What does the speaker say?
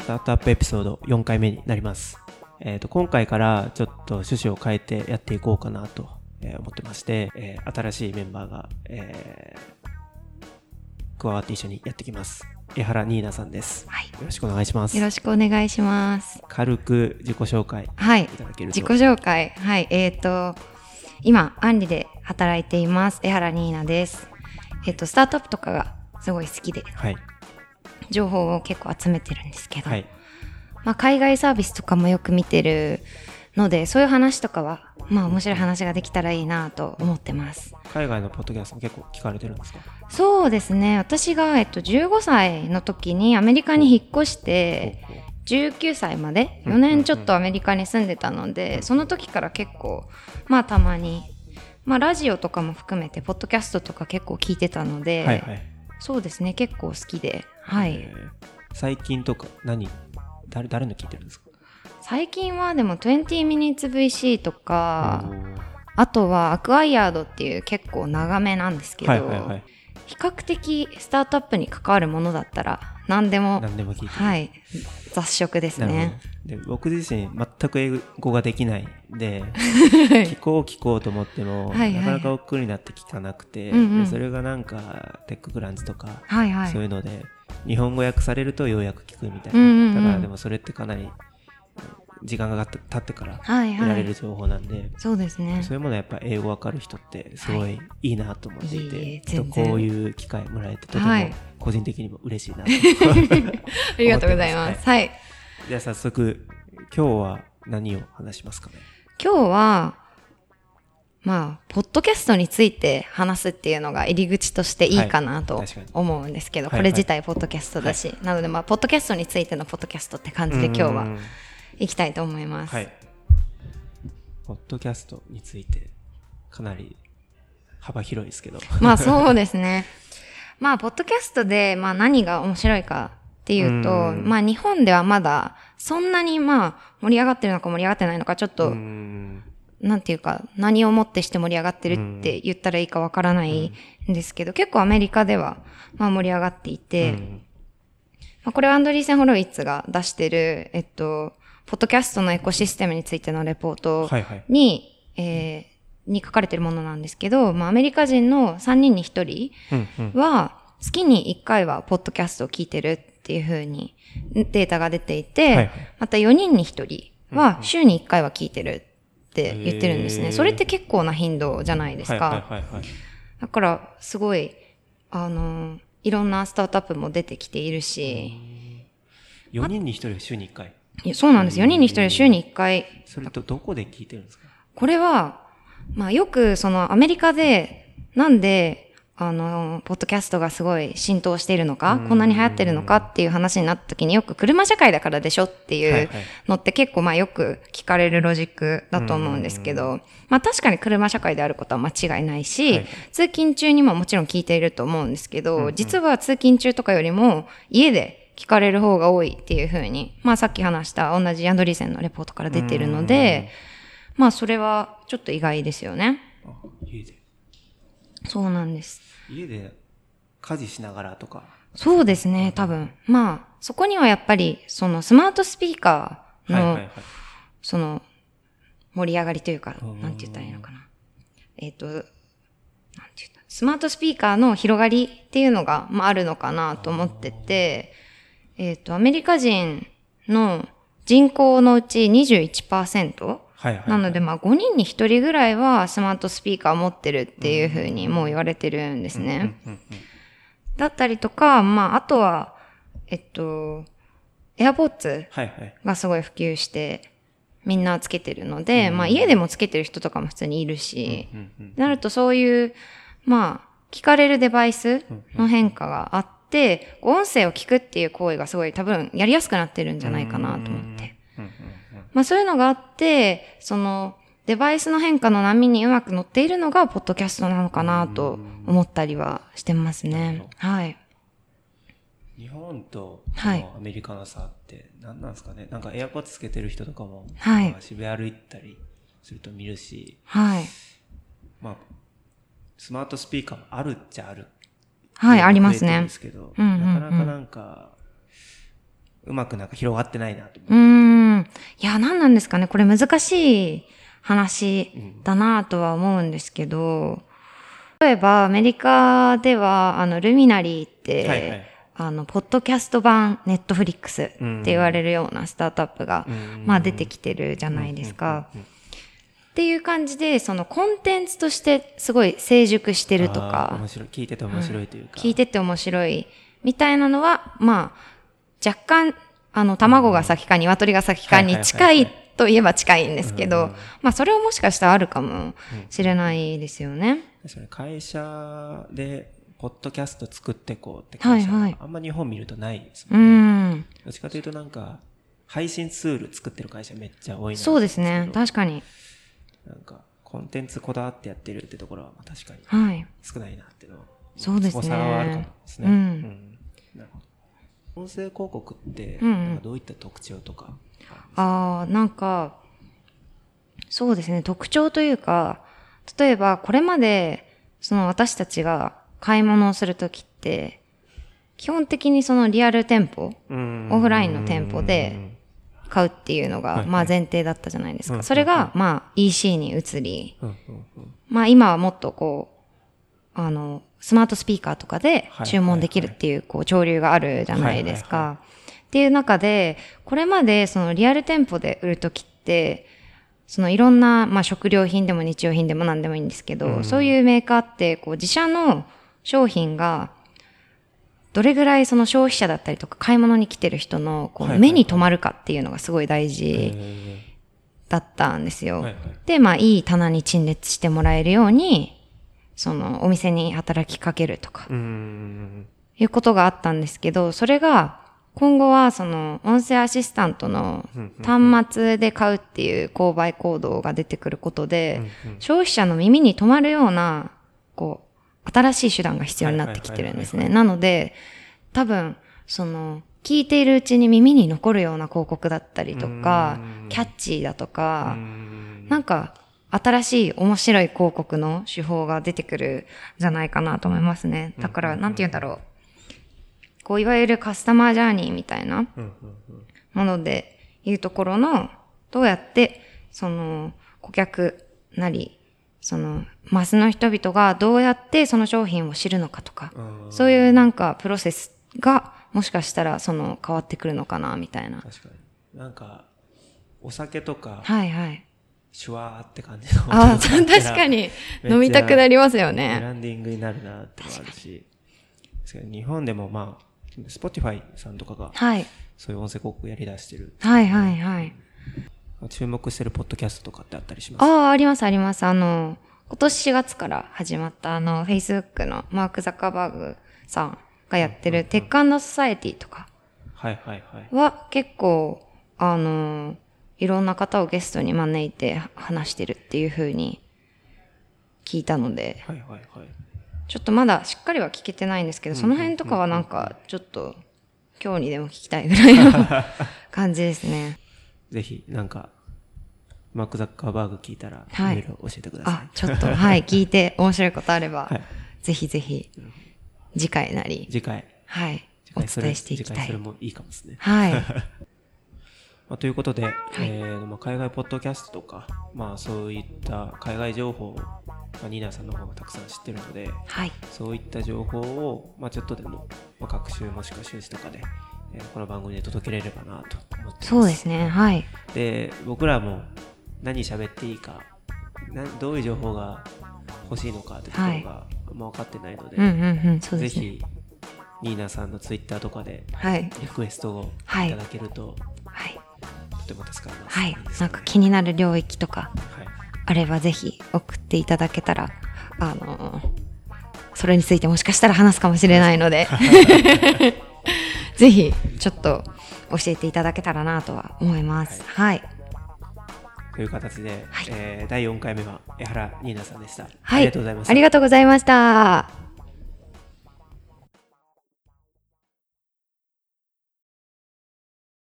スタートアップエピソード4回目になります。えっ、と、今回からちょっと趣旨を変えてやっていこうかなとえー思ってまして、えー新しいメンバーが、えー加わって一緒にやってきます。江原ニーナさんです。はい。よろしくお願いしますよ。ろしくお願いします。軽く自己紹介いはい。ただけると。自己紹介。はい。えっ、と、今、アンリで働いています。江原ニーナです。えっ、と、スタートアップとかがすごい好きで、はい。情報を結構集めてるんですけど、はい。まあ、海外サービスとかもよく見てるので、そういう話とかは、まあ、面白い話ができたらいいなと思ってます。海外のポッドキャストも結構聞かれてるんですか？そうですね。私が、えっと、15歳の時にアメリカに引っ越して、19歳まで？4年ちょっとアメリカに住んでたので、その時から結構、まあたまに、まあラジオとかも含めて、ポッドキャストとか結構聞いてたので、はいはい。そうですね、結構好きで、はい。えー最近とか何？誰誰の聞いてるんですか？最近はでも20 minutes VC とかあとはアクアイヤードっていう結構長めなんですけど、はいはいはい。比較的スタートアップに関わるものだったら何でも、何でも聞いてる。はい、雑食ですね。ど。で僕自身全く英語ができないんで、聞こう聞こうと思っても、はいはいなかなか億劫になって聞かなくて、うんうんでそれがなんか TechCrunch とか、はいはい。そういうので日本語訳されるとようやく聞くみたいな、うんうんうんだからでもそれってかなり時間が経ってからはいはい。得られる。情報なんで、そうですね。そういうものはやっぱ英語わかる人ってすごいい。いなと思っていて、いいえちょっと全然。こういう機会もらえてとてもはい。個人的にも嬉しいなと、ありがとうございます。はい。じゃあ早速今日は何を話しますかね？今日は、まあ、ポッドキャストについて話すっていうのが入り口としていいかなと思うんですけど、はいこれ自体ポッドキャストだし、なのでまあ、ポッドキャストについてのポッドキャストって感じで今日はうん行きたいと思います。はい。ポッドキャストについてかなり幅広いですけど。まあそうですね。まあ、ポッドキャストで、まあ何が面白いかっていうと、うんまあ日本ではまだそんなにまあ盛り上がってるのか盛り上がってないのか、ちょっと、うんなんていうか、何をもってして盛り上がってるって言ったらいいかわからないんですけど、結構アメリカでは、まあ盛り上がっていて、うんまあ、これはアンドリーセン・ホロイッツが出してる、えっと、ポッドキャストのエコシステムについてのレポートはいはい。に、えーに書かれてるものなんですけど、まあアメリカ人の3人に1うんうん人は、月に1回はポッドキャストを聞いてるっていう風にデータが出ていて、はいはいまた4人に1人は週に1回は聞いてるって言ってるんですね。それって結構な頻度じゃないですか。はいはいはいはい。だから、すごい、あの、いろんなスタートアップも出てきているし、4人に1人が週に1回。いやそうなんです。4人に1人は週に1回。それとどこで聞いてるんですか？これは、まあよくそのアメリカで、なんで、あの、ポッドキャストがすごい浸透しているのか、こんなに流行ってるのかっていう話になった時によく車社会だからでしょっていうのって結構まあよく聞かれるロジックだと思うんですけど、まあ確かに車社会であることは間違いないし、通勤中にももちろん聞いていると思うんですけど、実は通勤中とかよりも家で聞かれる方が多いっていうふうに、まあさっき話した同じアンドリーセンのレポートから出てるので、まあそれはちょっと意外ですよね。あ家で。そうなんです。家で家事しながらとか。そうですね、多分。まあ、そこにはやっぱり、そのスマートスピーカーの、はいはいはい。その、盛り上がりというかうん、なんて言ったらいいのかな。えっ、と、なんて言った？スマートスピーカーの広がりっていうのが、まあ、あるのかなと思ってて、えっ、と、アメリカ人の人口のうち21%、はいはい。なので、まあ、5人に1人ぐらいはスマートスピーカーを持ってるっていうふうにもう言われてるんですね。だったりとか、まあ、あとは、えっと、AirPods はいはい。がすごい普及して、みんなつけてるので、まあ、家でもつけてる人とかも普通にいるし、なるとそういう、まあ、聞かれるデバイスの変化があって、音声を聞くっていう行為がすごい多分やりやすくなってるんじゃないかなと思って。まあそういうのがあって、そのデバイスの変化の波にうまく乗っているのがポッドキャストなのかなと思ったりはしてますね。はい。日本とアメリカの差って何なんですかねなんかエアポッツつけてる人とかも、はいまあ渋谷歩いたりすると見るし、はい。まあ、スマートスピーカーもあるっちゃあるはいありますねですけど、うんうんうんなかなかなんか、うまくなんか広がってないなと思うーん。いや、何なんですかね。これ難しい話だなとは思うんですけど、例えばアメリカでは、あの、ルミナリーって、はいはいあの、ポッドキャスト版ネットフリックスって言われるようなスタートアップが、うんまあ出てきてるじゃないですか。うんうんうんっていう感じで、そのコンテンツとしてすごい成熟してるとか、面白い。聞いてて面白いというか。聞いてて面白いみたいなのは、まあ、若干、あの、卵が先か鶏が先かに近いといえば近いんですけど、まあ、それはもしかしたらあるかもしれないですよね。確かに会社で、ポッドキャスト作ってこうって会社はいはいあんま日本見るとないですうもんね。ん。どっちかというとなんか、配信ツール作ってる会社めっちゃ多いなそうですね。確かに。なんか、コンテンツこだわってやってるってところはまあ確かにはい。少ないなっていうのは。そうですね差はあるかもですね。うんなるほど。音声広告って、どういった特徴とか。ああ、なんか、そうですね、特徴というか、例えばこれまで、その私たちが買い物をするときって、基本的にそのリアル店舗、オフラインの店舗で買うっていうのが、はいまあ前提だったじゃないですか。うんそれが、まあ EC に移り、まあ今はもっとこう、あの、スマートスピーカーとかではい注文できるっていう、こう、潮流があるじゃないですはいか。っていう中で、これまでそのリアル店舗で売るときって、そのいろんな、まあ食料品でも日用品でも何でもいいんですけど、うん。そういうメーカーって、こう自社の商品が、どれぐらいその消費者だったりとか買い物に来てる人のこはいう目に留まるかっていうのがすごい大へ事ー。だったんですよ。はいはいで、まあ、いい棚に陳列してもらえるように、その、お店に働きかけるとか。いうことがあったんですけど、それが、今後は、その、音声アシスタントの端末で買うっていう購買行動が出てくることで、消費者の耳に留まるような、こう、新しい手段が必要になってきてるんですね。なので、多分、その、聞いているうちに耳に残るような広告だったりとかうん、キャッチーだとかんなんか、新しい面白い広告の手法が出てくるんじゃないかなと思いますね。だから、なんて言うんだろう。こう、いわゆるカスタマージャーニーみたいなものでいうところの、どうやって、その、顧客なり、その、マスの人々がどうやってその商品を知るのかとか、うんそういうなんかプロセスが、もしかしたらその変わってくるのかな、みたいな。確かに。なんか、お酒とか、はいはい。シュワーって感じの。ああ、確かに。飲みたくなりますよブね。ランディングになるなってのもあるし。日本でもまあ、Spotify さんとかが、はい。そういう音声広告やり出してる。はいはいはい。注目してるポッドキャストとかってあったりします？ああ、ありますあります。あの、今年4月から始まったあの、Facebook のマーク・ザッカーバーグさんがやってるテックソサエティとかはいはいはい。は結構、あの、いろんな方をゲストに招いて話してるっていう風に聞いたので、はいはいはい。ちょっとまだしっかりは聞けてないんですけど、その辺とかはなんかちょっと今日にでも聞きたいぐらいの 感じですね。ぜひ、なんか、マーク・ザッカーバーグ聞いたら、はいいろいろ教えてくださあ、ちょっと、はい、聞いて面白いことあれば、はいぜひぜひ、次回なりい。、次回、はい、次お回それ伝えしていきたい。次回それもいいかもですね。はい。まあ、ということで、えーまあ、海外ポッドキャストとか、まあ、そういった海外情報を、まあ、ニーナさんの方がたくさん知ってるので、はい。そういった情報を、まあ、ちょっとでも、まあ、学習もしくは収支とかで、えーこの番組で届けれればなと思ってます。そうですね。はい。で、僕らも何喋っていいか、などういう情報が欲しいのかってところがあんま分かってないので。ぜひ、ニーナさんのツイッターとかではい。リクエストをはいいただけると、はい。とても助かります。はい。なんか気になる領域とかはいあればぜひ送っていただけたら、あのそれについてもしかしたら話すかもしれないので、ぜひちょっと教えていただけたらなとは思います。はい。という形で、はいえー第4回目は江原ニーナさんでした。はい。ありがとうございました。ありがとうございました。